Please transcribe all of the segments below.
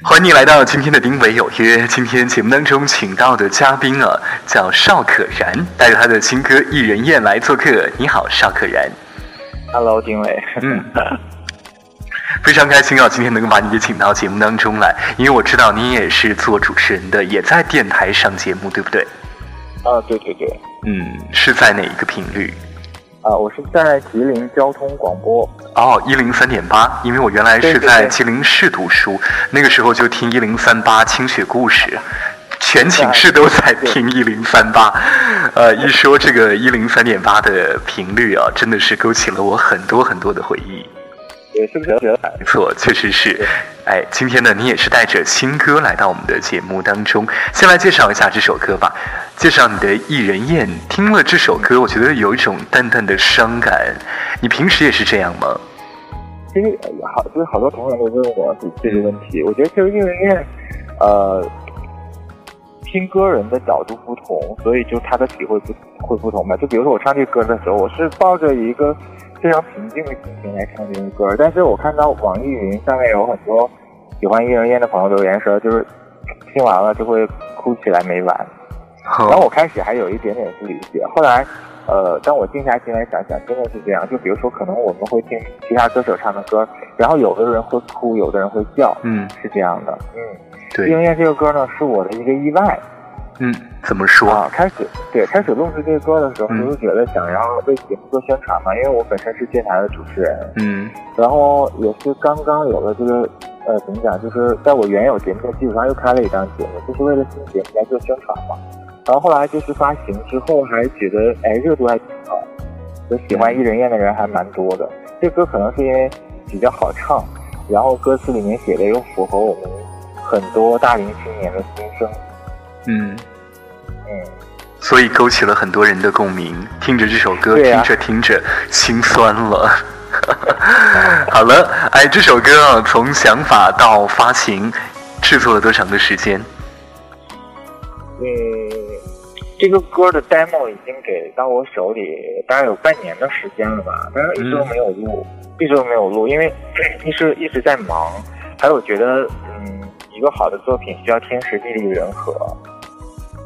欢迎你来到今天的丁伟有约。今天节目当中请到的嘉宾啊，叫邵可然，带着他的新歌《一人宴》来做客。你好，邵可然。Hello，丁伟。嗯，非常开心啊，今天能够把你给请到节目当中来，因为我知道你也是做主持人的，也在电台上节目，对不对？啊，对对对。嗯，是在哪一个频率？啊，我是在吉林交通广播。哦，一零三点八，因为我原来是在吉林市读书，那个时候就听一零三八清雪故事，全寝室都在听一零三八。呃，一说这个一零三点八的频率啊，真的是勾起了我很多很多的回忆。也是不是？没错，确实是。哎，今天呢，你也是带着新歌来到我们的节目当中。先来介绍一下这首歌吧，介绍你的《一人宴》。听了这首歌，我觉得有一种淡淡的伤感。你平时也是这样吗？其实好，就是好多同学都问我这个问题。我觉得其实《一人宴》，呃，听歌人的角度不同，所以就他的体会不会不同吧。就比如说我唱这歌的时候，我是抱着一个非常平静的心情来唱这个歌，但是我看到网易云上面有很多喜欢《一人宴》的朋友留言说，就是听完了就会哭起来没完。然后我开始还有一点点不理解，后来，呃，当我静下心来想想，真的是这样。就比如说，可能我们会听其他歌手唱的歌，然后有的人会哭，有的人会笑，嗯，是这样的，嗯。对。《因为》这个歌呢，是我的一个意外。嗯，怎么说？啊，开始对开始录制这个歌的时候，就觉得想要为节目做宣传嘛，因为我本身是电台的主持人，嗯，然后也是刚刚有了这个，呃，怎么讲，就是在我原有节目的基础上又开了一档节目，就是为了新节目来做宣传嘛。然后后来就是发行之后，还觉得哎热度还挺好，就喜欢《伊人宴》的人还蛮多的。这歌可能是因为比较好唱，然后歌词里面写的又符合我们很多大龄青年的心声。嗯嗯，所以勾起了很多人的共鸣。听着这首歌，啊、听着听着心酸了。好了，哎，这首歌啊，从想法到发行，制作了多长的时间？嗯，这个歌的 demo 已经给到我手里，大概有半年的时间了吧，但是一直都没有录，嗯、一直都没有录，因为一是一直在忙，还有觉得，嗯，一个好的作品需要天时地利人和。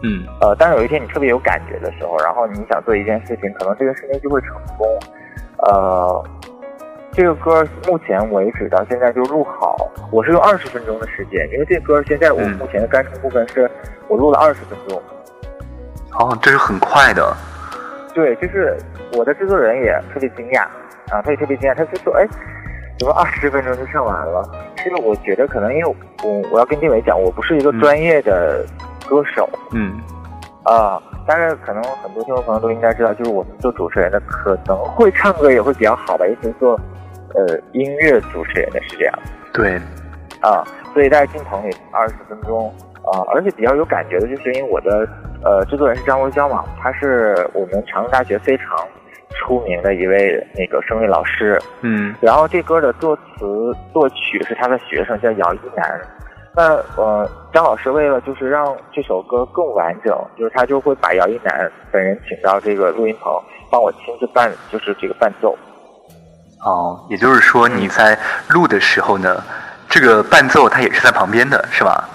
嗯，呃，当有一天你特别有感觉的时候，然后你想做一件事情，可能这个事情就会成功。呃，这个歌目前为止到现在就录好，我是用二十分钟的时间，因为这歌现在我目前的干成部分是我录了二十分钟。哦，这是很快的。对，就是我的制作人也特别惊讶啊，他也特别惊讶，他就说：“哎，怎么二十分钟就唱完了？”这个我觉得可能因为我我要跟丁伟讲，我不是一个专业的。歌手，嗯，啊，但是可能很多听众朋友都应该知道，就是我们做主持人的可能会唱歌也会比较好吧，尤其是做呃音乐主持人的是这样。对，啊，所以在镜棚里二十分钟啊，而且比较有感觉的就是因为我的呃制作人是张文娇嘛，他是我们长春大学非常出名的一位那个声乐老师，嗯，然后这歌的作词作曲是他的学生叫姚一楠。那呃，张老师为了就是让这首歌更完整，就是他就会把姚一楠本人请到这个录音棚，帮我亲自伴，就是这个伴奏。哦，也就是说你在录的时候呢，这个伴奏他也是在旁边的，是吧？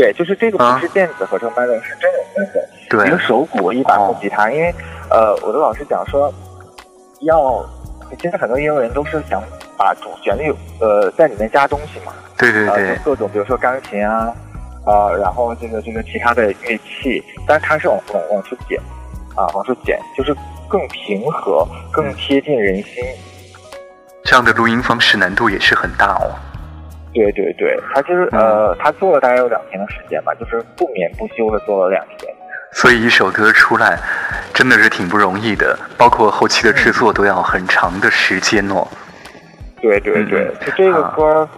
对，就是这个不是电子合成伴奏，是真人伴奏。对，一个手鼓，一把木吉他。因为呃，我的老师讲说，要其实很多音乐人都是想把主旋律呃在里面加东西嘛。对对对，呃、各种比如说钢琴啊，啊，然后这个这个其他的乐器，但是它是往往往出减，啊，往出减，就是更平和，更贴近人心。这样的录音方式难度也是很大哦。对对对，他就是、嗯、呃，他做了大概有两天的时间吧，就是不眠不休的做了两天。所以一首歌出来，真的是挺不容易的，包括后期的制作都要很长的时间哦。对对对，嗯、就这个歌。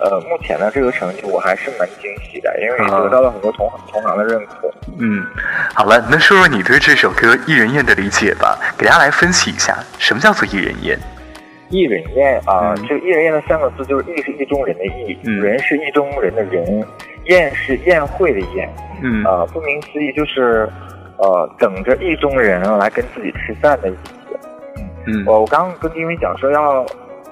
呃，目前的这个成绩我还是蛮惊喜的，因为得到了很多同行、同行的认可。嗯，好了，那说说你对这首歌《一人宴》的理解吧，给大家来分析一下，什么叫做一人宴？一人宴啊，嗯、这个一人宴的三个字就是“意”是意中人的“意”，嗯、人是意中人的人，宴是宴会的宴。嗯，呃，顾名思义就是呃等着意中人来跟自己吃饭的意思。嗯，我我刚刚跟丁伟讲说要。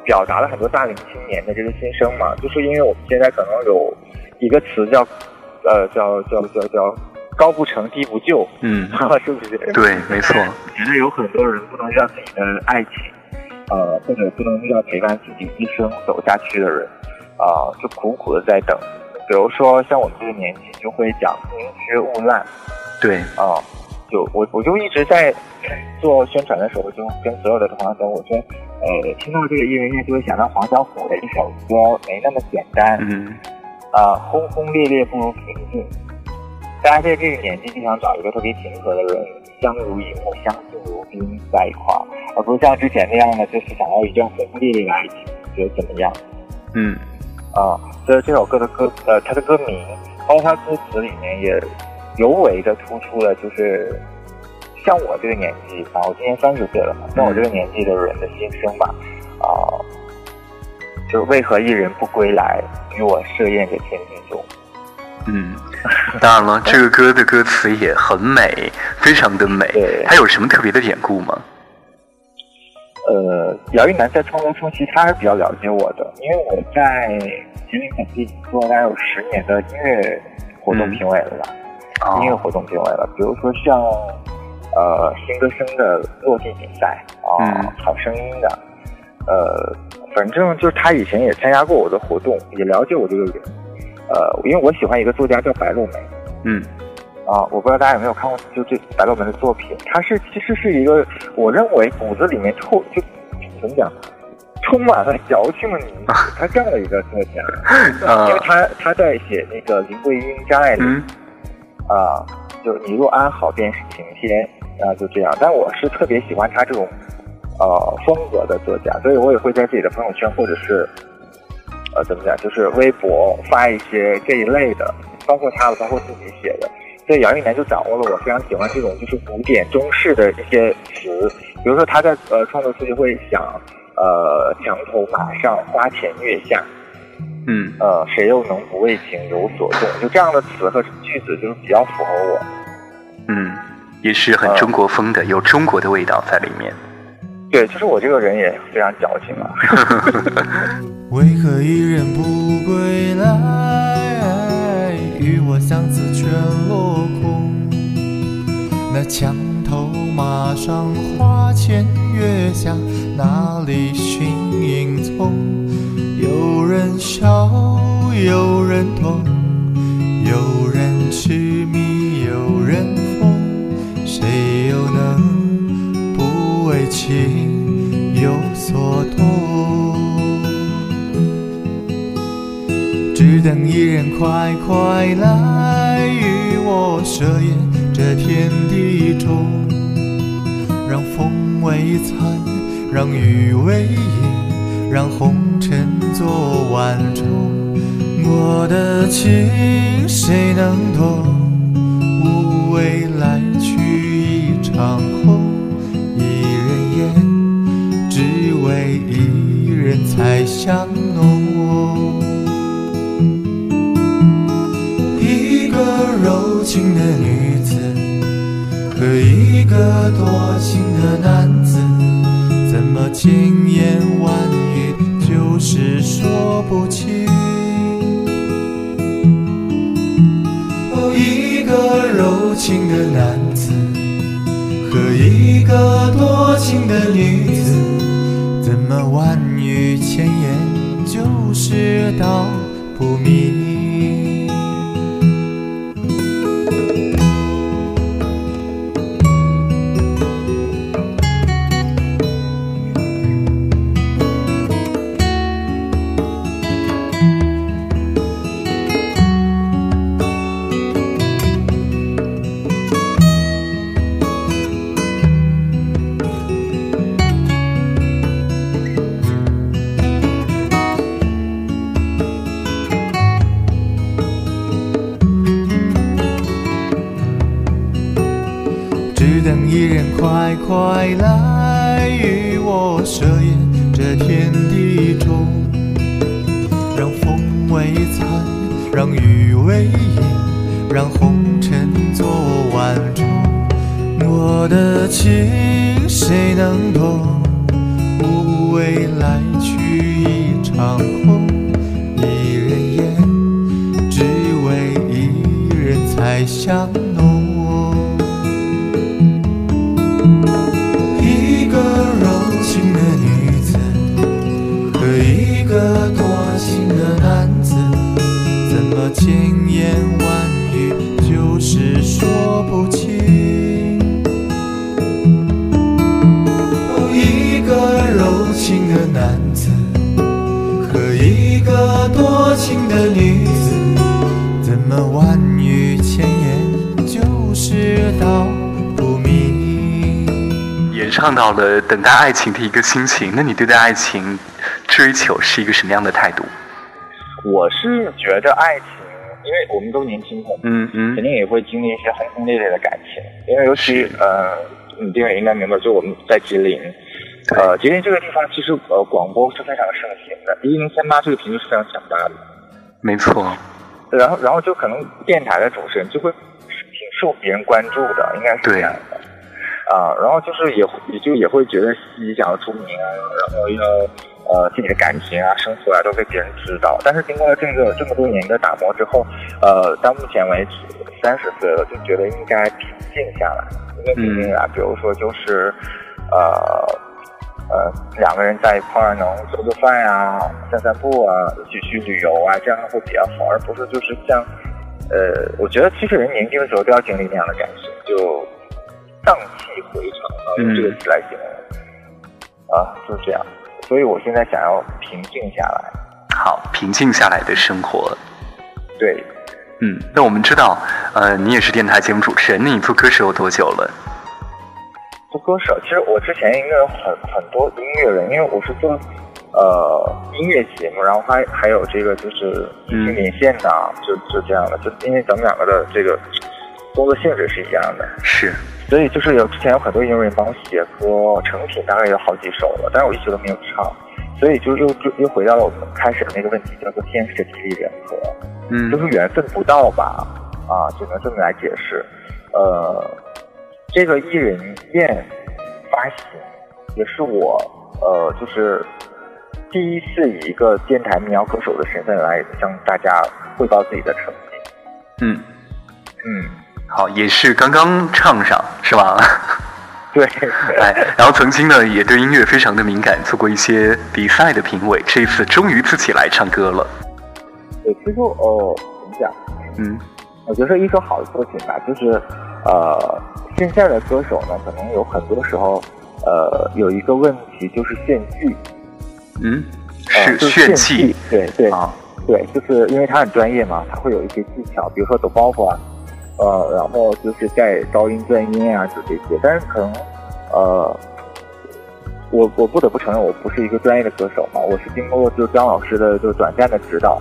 表达了很多大龄青年的这个心声嘛，就是因为我们现在可能有一个词叫呃叫叫叫叫高不成低不就，嗯，是不是？对，没错。觉得有很多人不能让自己的爱情，呃，或者不能遇到陪伴自己一生走下去的人，啊、就苦苦的在等。比如说像我们这个年纪，就会讲宁缺毋滥，对，啊，就我我就一直在做宣传的时候，就跟所有的同行说，我说，呃，听到这个艺人乐就会想到黄小琥的一首歌，没那么简单，嗯，啊，轰轰烈烈不如平静。大家在这个年纪就想找一个特别平和的人，相濡以沫，相敬如宾在一块儿，而不是像之前那样的，就是想要一段轰轰烈烈的爱情，觉得怎么样？嗯，啊，所以这首歌的歌，呃，它的歌名，包括它歌词里面也尤为的突出了，就是像我这个年纪啊，我今年三十岁了嘛，像我这个年纪的人的心声吧，啊，就是为何一人不归来，与我设宴在天地中。嗯，当然了，这个歌的歌词也很美，非常的美对。它有什么特别的典故吗？呃，姚一楠在创作初期，他是比较了解我的，因为我在吉林本地做了大概有十年的音乐活动评委了吧。哦。音乐活动评委了，比如说像呃新歌声的落地比赛啊，嗯。好声音的，呃，反正就是他以前也参加过我的活动，也了解我这个人。呃，因为我喜欢一个作家叫白露梅嗯啊，我不知道大家有没有看过，就这白落梅的作品，他是其实是一个我认为骨子里面透就怎么讲，充满了矫情的女子，他这样的一个作家，因为呃他他在写那个林徽因、张爱玲。嗯啊，就你若安好便是晴天啊，就这样。但我是特别喜欢他这种呃风格的作家，所以我也会在自己的朋友圈或者是呃怎么讲，就是微博发一些这一类的，包括他的，包括自己写的。所以姚一楠就掌握了我非常喜欢这种就是古典中式的一些词，比如说他在呃创作初期会想呃墙头马上花前月下，嗯呃，谁又能不为情有所动？就这样的词和句子，就是比较符合我。嗯，也是很中国风的，有中国的味道在里面。对，就是我这个人也非常矫情啊。为何一人不归来？与我相思全落空。那墙头马上花前月下，哪里寻影踪？有人笑，有人痛，有人痴迷，有人疯，谁又能不为情有所动？等一人快快来与我设宴这天地中，让风为餐，让雨为饮，让红尘作晚钟。我的情谁能懂？无谓来去一场空，一人烟，只为一人才相浓。情的女子和一个多情的男子，怎么千言万语就是说不清？哦，一个柔情的男子和一个多情的女子，怎么万语千言就是道不明？设宴这天地中，让风为餐，让雨为饮，让红尘作晚钟。我的情谁能懂？无谓来去一场空，一个多情的女子，怎么万语千言就是道不明？演唱到了等待爱情的一个心情，那你对待爱情追求是一个什么样的态度？我是觉得爱情，因为我们都年轻嘛，嗯嗯肯定也会经历一些轰轰烈烈的感情，因为尤其呃，你这个应该明白，就我们在吉林，呃，吉林这个地方其实呃广播是非常盛行的，一零三八这个频率是非常强大的，没错，然后然后就可能电台的主持人就会挺受别人关注的，应该是这样的。啊，然后就是也也就也会觉得自己想要出名啊，然后要呃自己的感情啊、生活啊都被别人知道。但是经过了这个这么多年的打磨之后，呃，到目前为止三十岁了，就觉得应该平静下来。因为平静啊，比如说就是呃呃两个人在一块儿能做做饭呀、散散步啊、一起去旅游啊，这样会比较好，而不是就是像呃，我觉得其实人年轻的时候都要经历那样的感受，就。荡气回肠啊，用这个词来形容、啊，就是这样。所以我现在想要平静下来。好，平静下来的生活。对，嗯，那我们知道，呃，你也是电台节目主持人，那你做歌手有多久了？做歌手，其实我之前应该有很很多音乐人，因为我是做呃音乐节目，然后还还有这个就是听连线的，就就这样的，就因为咱们两个的这个工作性质是一样的。是。所以就是有之前有很多音乐人帮我写歌，成品大概有好几首了，但是我一直都没有唱，所以就又就又回到了我们开始的那个问题，叫做天时地利人和，嗯，就是缘分不到吧，啊，只能这么来解释。呃，这个艺人宴发行也是我呃就是第一次以一个电台民谣歌手的身份来向大家汇报自己的成绩。嗯嗯。好，也是刚刚唱上，是吧？对。哎，然后曾经呢，也对音乐非常的敏感，做过一些比赛的评委。这一次终于自己来唱歌了。对，其实哦，怎么讲？嗯，我觉得一首好的作品吧，就是呃，现在的歌手呢，可能有很多时候呃有一个问题就是炫技。嗯，是炫技。对对啊，对，就是因为他很专业嘛，他会有一些技巧，比如说抖包袱啊。呃，然后就是在高音、转音啊，就这些。但是可能，呃，我我不得不承认，我不是一个专业的歌手嘛。我是经过就张老师的就短暂的指导，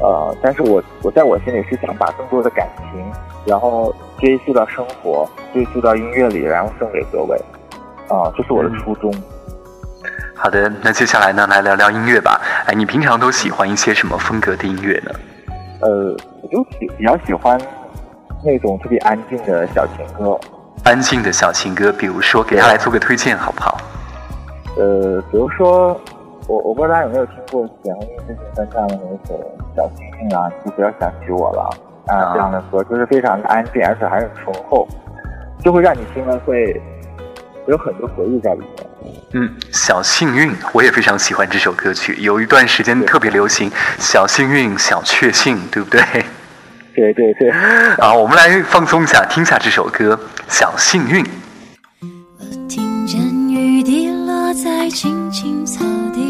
呃，但是我我在我心里是想把更多的感情，然后追溯到生活，追溯到音乐里，然后送给各位。啊，这是我的初衷。好的，那接下来呢，来聊聊音乐吧。哎，你平常都喜欢一些什么风格的音乐呢？呃，我就喜比较喜欢。那种特别安静的小情歌，安静的小情歌，比如说给他来做个推荐好不好？呃，比如说我我不知道大家有没有听过简宏最近翻唱的那首《小幸运》啊，就不要想起我了啊，这样的歌就是非常的安静，而且还很醇厚，就会让你听了会有很多回忆在里面。嗯，小幸运，我也非常喜欢这首歌曲，有一段时间特别流行“小幸运，小确幸”，对不对？对 对对，啊，我们来放松一下，听下这首歌《小幸运》。我听见雨滴落在青青草地，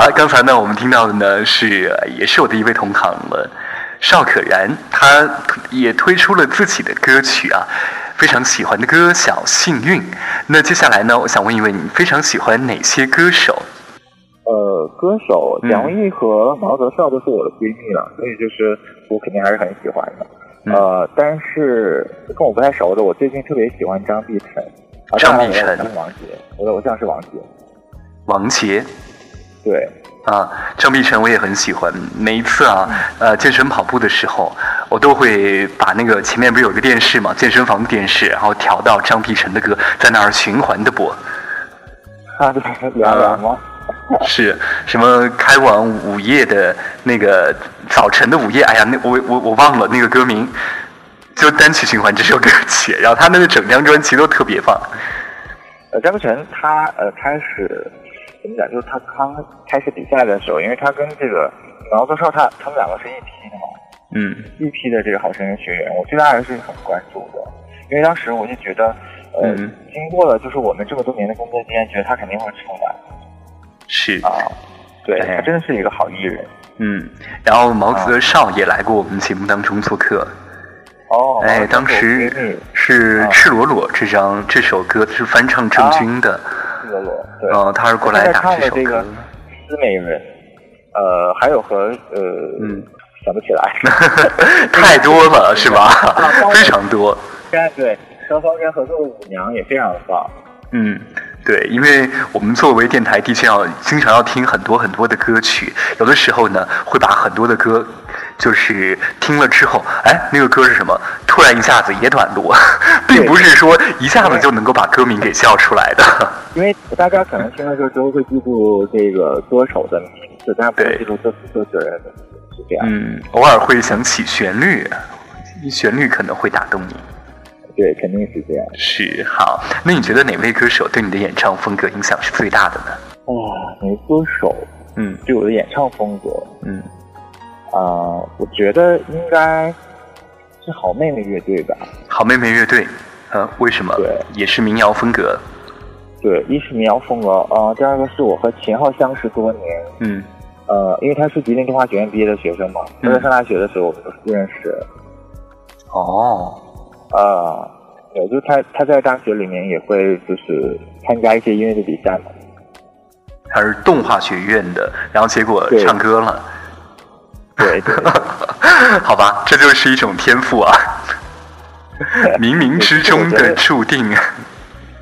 好，刚才呢，我们听到的呢是呃也是我的一位同行了，邵可然，他也推出了自己的歌曲啊，非常喜欢的歌《小幸运》。那接下来呢，我想问一问你非常喜欢哪些歌手？呃，歌手嗯蒋雯丽和毛泽少都是我的闺蜜了，所以就是我肯定还是很喜欢的。嗯呃，但是跟我不太熟的，我最近特别喜欢张碧晨。啊，张碧晨王杰，我的偶像是王杰。王杰对，啊，张碧晨我也很喜欢。每一次啊，呃，健身跑步的时候，我都会把那个前面不是有个电视嘛，健身房的电视，然后调到张碧晨的歌，在那儿循环的播。啊，对，梁梁吗？是什么开往午夜的那个早晨的午夜？哎呀，那我我我忘了那个歌名，就单曲循环这首歌曲，然后他那个整张专辑都特别棒。呃，张碧晨他呃开始怎么讲？就是他刚开始比赛的时候，因为他跟这个毛泽少他他们两个是一批的嘛，嗯一批的这个好声音学员，我对他还是很关注的，因为当时我就觉得，呃，嗯经过了就是我们这么多年的工作经验，觉得他肯定会出来是，啊。对哎他真的是一个好艺人嗯，然后毛泽少也来过我们节目当中做客。哦。哎，当时是啊《赤裸裸》这张这首歌是翻唱郑钧的，赤裸裸，对，呃，他是过来打这首歌的这个。思美人，呃，还有和呃，嗯想不起来。太多了，是吧 啊？非常多。对和方言合作的舞娘也非常的棒。嗯，对，因为我们作为电台，的确要经常要听很多很多的歌曲，有的时候呢会把很多的歌，就是听了之后，哎，那个歌是什么？突然一下子也短路，并不是说一下子就能够把歌名给叫出来的。因为大家可能听的时候都会记住这个歌手的名字，但不会记住作词作曲人的名字，是这样。嗯，偶尔会想起旋律，旋律可能会打动你。对，肯定是这样。是好，那你觉得哪位歌手对你的演唱风格影响是最大的呢？啊，哪位歌手嗯对我的演唱风格嗯，啊、我觉得应该是好妹妹乐队吧。好妹妹乐队，呃，为什么？对也是民谣风格。对，一是民谣风格啊、第二个是我和秦昊相识多年，嗯呃，因为他是吉林动画学院毕业的学生嘛，他在上大学的时候我们都是认识。哦，呃，对，就他他在大学里面也会就是参加一些音乐的比赛嘛。他是动画学院的，然后结果唱歌了。对对，好吧，这就是一种天赋啊，冥冥之中的注定。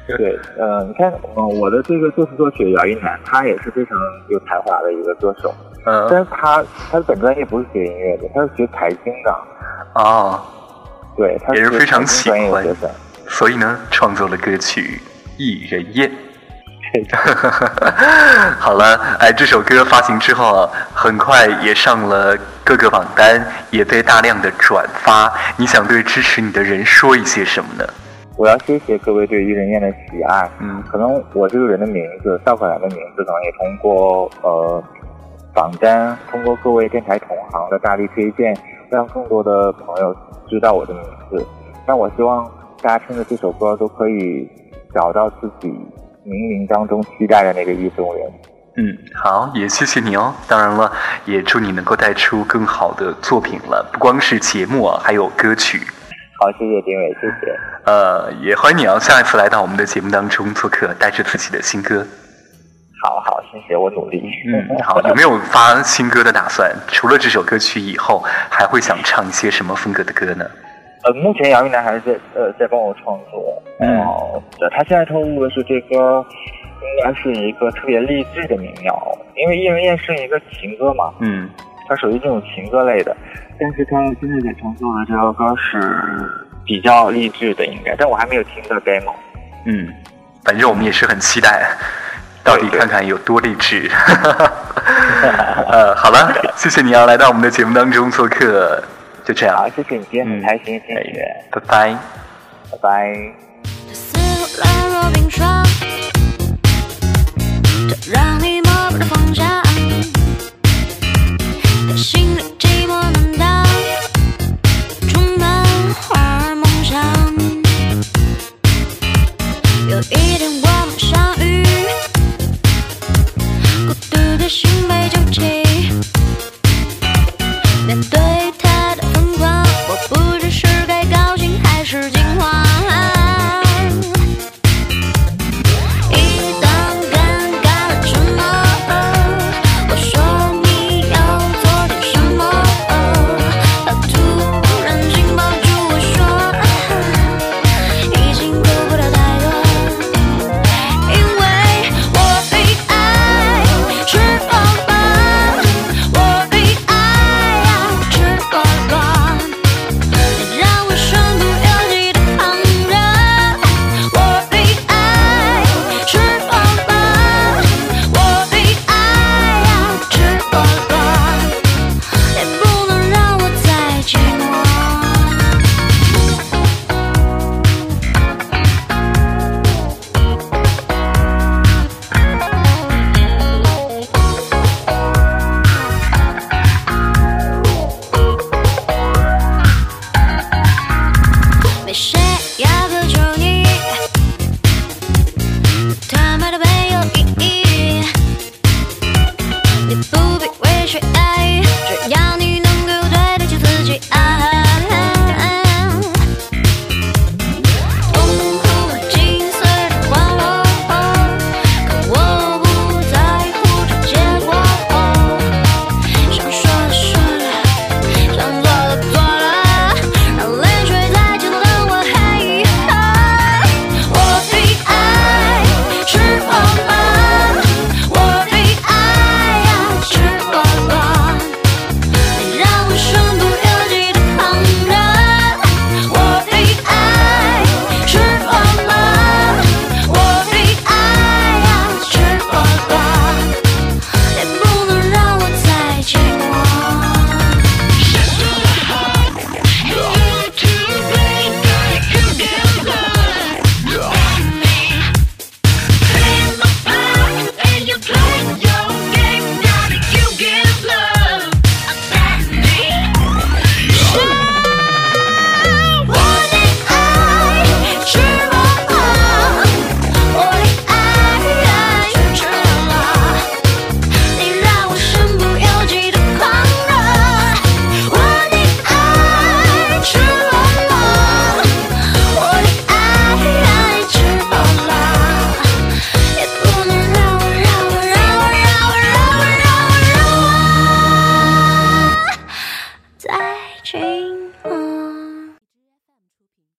对，呃，你看，嗯、我的这个作词作曲姚一楠，他也是非常有才华的一个歌手，嗯但嗯，是他他的本专业不是学音乐的，他是学财经的，哦，对，他也是非常喜欢。所以呢，创作了歌曲《一人宴》。好了，哎，这首歌发行之后啊，很快也上了各个榜单，也被大量的转发。你想对支持你的人说一些什么呢？我要谢谢各位对于人燕的喜爱。嗯可能我这个人的名字，赵可兰的名字，可能也通过呃榜单，通过各位电台同行的大力推荐，让更多的朋友知道我的名字。那我希望大家听着这首歌都可以找到自己冥冥当中期待的那个意中人。嗯，好，也谢谢你哦。当然了，也祝你能够带出更好的作品了，不光是节目啊，还有歌曲。好，谢谢丁伟，谢谢。呃，也欢迎你啊，下一次来到我们的节目当中做客，带着自己的新歌。好好，谢谢，我努力。嗯，好，有没有发新歌的打算？除了这首歌曲以后，还会想唱一些什么风格的歌呢？呃，目前杨玉楠还是在呃在帮我创作，嗯。哦，对他现在透露的是这歌应该是一个特别励志的民谣，因为《一人宴》是一个情歌嘛，嗯。它属于这种情歌类的，但是他现在在创作的这首歌是比较励志的，应该，但我还没有听到 demo。嗯，反正我们也是很期待，到底看看有多励志。呃，好了，谢谢你啊，来到我们的节目当中做客，就这样好，，谢谢你，今天很开心，谢谢，拜拜。拜拜。让你摸不的方向，谁爱？